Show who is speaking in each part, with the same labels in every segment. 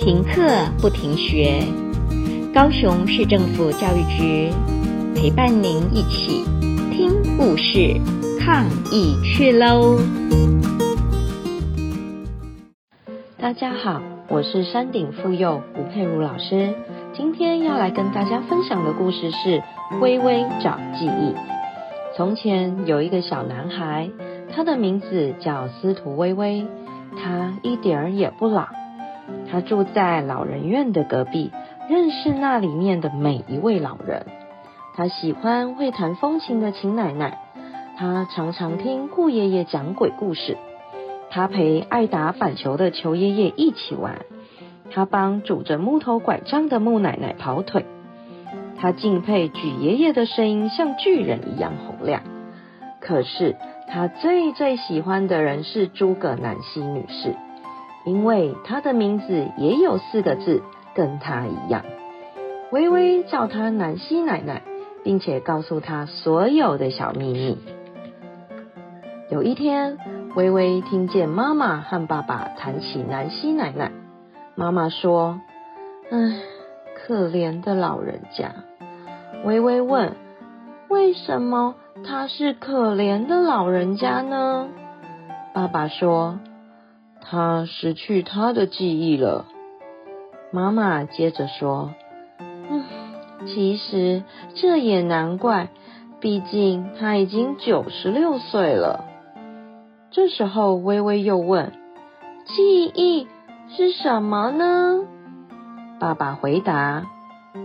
Speaker 1: 停课不停学，高雄市政府教育局陪伴您一起听故事、抗疫去喽！
Speaker 2: 大家好，我是山顶妇幼吴佩如老师，今天要来跟大家分享的故事是《微微找记忆》。从前有一个小男孩，他的名字叫司徒微微，他一点儿也不老。他住在老人院的隔壁，认识那里面的每一位老人。他喜欢会弹风琴的秦奶奶，他常常听顾爷爷讲鬼故事。他陪爱打板球的裘爷爷一起玩，他帮拄着木头拐杖的木奶奶跑腿。他敬佩举爷爷的声音像巨人一样洪亮。可是他最最喜欢的人是诸葛南希女士。因为他的名字也有四个字，跟他一样。微微叫他南希奶奶，并且告诉他所有的小秘密。有一天，威威听见妈妈和爸爸谈起南希奶奶。妈妈说：“唉，可怜的老人家。”威威问：“为什么他是可怜的老人家呢？”爸爸说。他失去他的记忆了。妈妈接着说：“嗯，其实这也难怪，毕竟他已经九十六岁了。”这时候，微微又问：“记忆是什么呢？”爸爸回答：“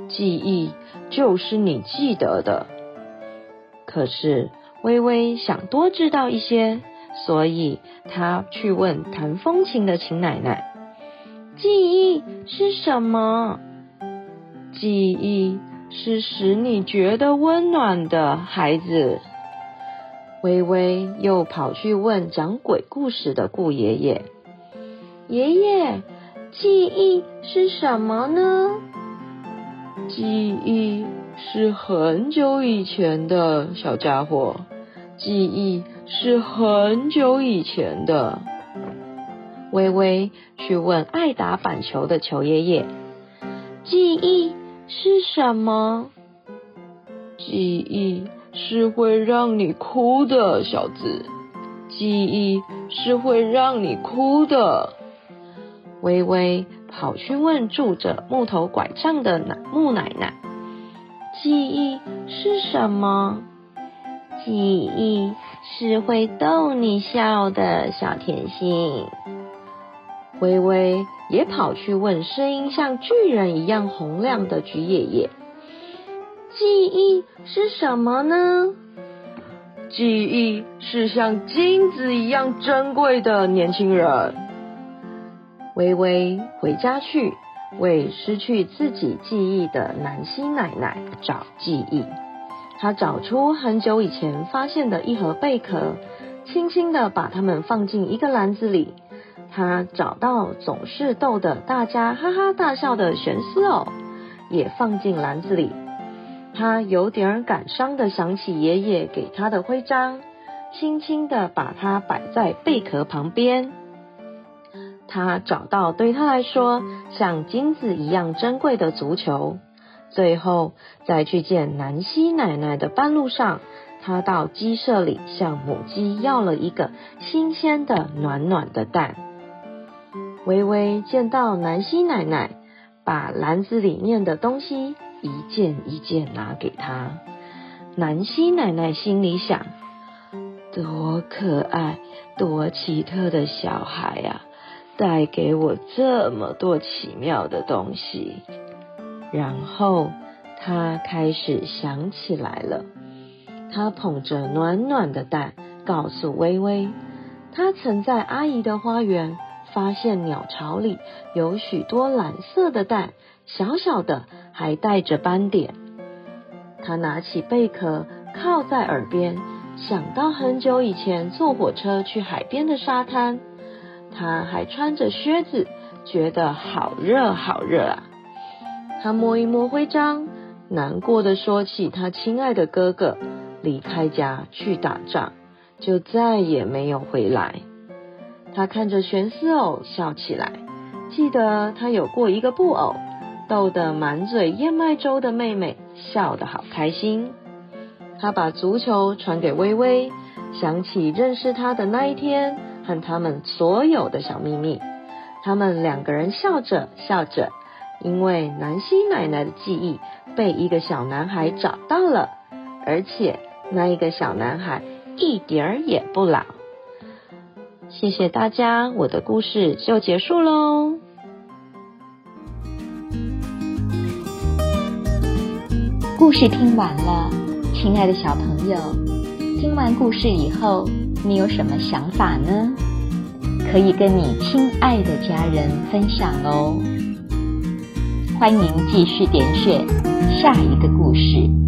Speaker 2: 记忆就是你记得的。”可是，微微想多知道一些。所以他去问弹风琴的秦奶奶：“记忆是什么？”“记忆是使你觉得温暖的孩子。”威威又跑去问讲鬼故事的顾爷爷：“爷爷，记忆是什么呢？”“记忆是很久以前的小家伙。”记忆是很久以前的。微微去问爱打板球的球爷爷：“记忆是什么？”“记忆是会让你哭的，小子。记忆是会让你哭的。”微微跑去问拄着木头拐杖的奶木奶奶：“记忆是什么？”记忆是会逗你笑的小甜心。微微也跑去问声音像巨人一样洪亮的菊爷爷：“记忆是什么呢？”“记忆是像金子一样珍贵的年轻人。”微微回家去为失去自己记忆的南希奶奶找记忆。他找出很久以前发现的一盒贝壳，轻轻地把它们放进一个篮子里。他找到总是逗得大家哈哈大笑的玄丝偶，也放进篮子里。他有点感伤地想起爷爷给他的徽章，轻轻地把它摆在贝壳旁边。他找到对他来说像金子一样珍贵的足球。最后，在去见南希奶奶的半路上，他到鸡舍里向母鸡要了一个新鲜的、暖暖的蛋。微微见到南希奶奶，把篮子里面的东西一件一件拿给他。南希奶奶心里想：多可爱、多奇特的小孩呀，带给我这么多奇妙的东西。然后他开始想起来了，他捧着暖暖的蛋，告诉微微，他曾在阿姨的花园发现鸟巢里有许多蓝色的蛋，小小的，还带着斑点。他拿起贝壳靠在耳边，想到很久以前坐火车去海边的沙滩，他还穿着靴子，觉得好热好热啊。他摸一摸徽章，难过的说起他亲爱的哥哥离开家去打仗，就再也没有回来。他看着悬丝偶笑起来，记得他有过一个布偶，逗得满嘴燕麦粥的妹妹笑得好开心。他把足球传给微微，想起认识他的那一天和他们所有的小秘密。他们两个人笑着笑着，因为南希奶奶的记忆被一个小男孩找到了，而且那一个小男孩一点儿也不老。谢谢大家，我的故事就结束喽。
Speaker 1: 故事听完了，亲爱的小朋友，听完故事以后，你有什么想法呢？可以跟你亲爱的家人分享哦。欢迎继续点选下一个故事。